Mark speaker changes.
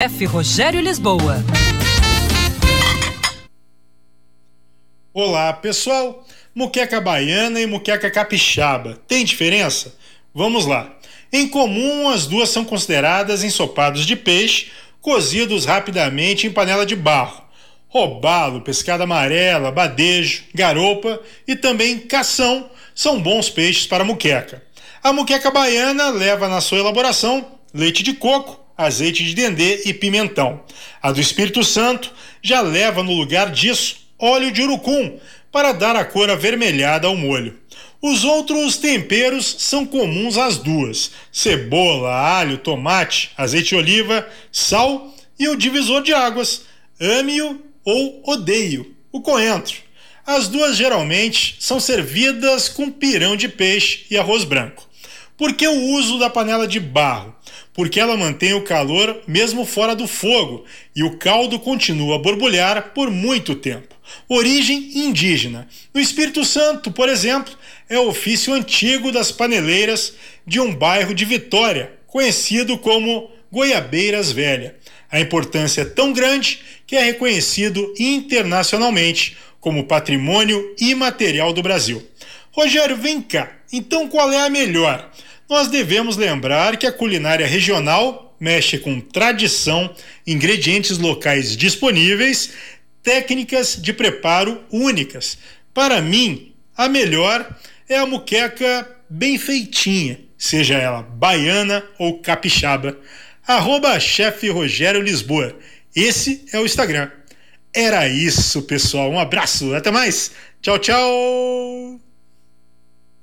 Speaker 1: F. Rogério Lisboa.
Speaker 2: Olá, pessoal. Muqueca baiana e muqueca capixaba. Tem diferença? Vamos lá. Em comum, as duas são consideradas ensopados de peixe, cozidos rapidamente em panela de barro. Robalo, pescada amarela, badejo, garopa e também cação são bons peixes para muqueca. A muqueca baiana leva na sua elaboração leite de coco, azeite de dendê e pimentão. A do Espírito Santo já leva no lugar disso óleo de urucum para dar a cor avermelhada ao molho. Os outros temperos são comuns às duas: cebola, alho, tomate, azeite de oliva, sal e o divisor de águas, ame-o ou odeio, o coentro. As duas geralmente são servidas com pirão de peixe e arroz branco. Por que o uso da panela de barro? Porque ela mantém o calor mesmo fora do fogo e o caldo continua a borbulhar por muito tempo. Origem indígena. No Espírito Santo, por exemplo, é o ofício antigo das paneleiras de um bairro de Vitória, conhecido como Goiabeiras Velha. A importância é tão grande que é reconhecido internacionalmente como patrimônio imaterial do Brasil. Rogério, vem cá. Então qual é a melhor? Nós devemos lembrar que a culinária regional mexe com tradição, ingredientes locais disponíveis, técnicas de preparo únicas. Para mim, a melhor é a muqueca bem feitinha, seja ela baiana ou capixaba. Arroba chefe Rogério Lisboa. Esse é o Instagram. Era isso, pessoal. Um abraço. Até mais. Tchau, tchau.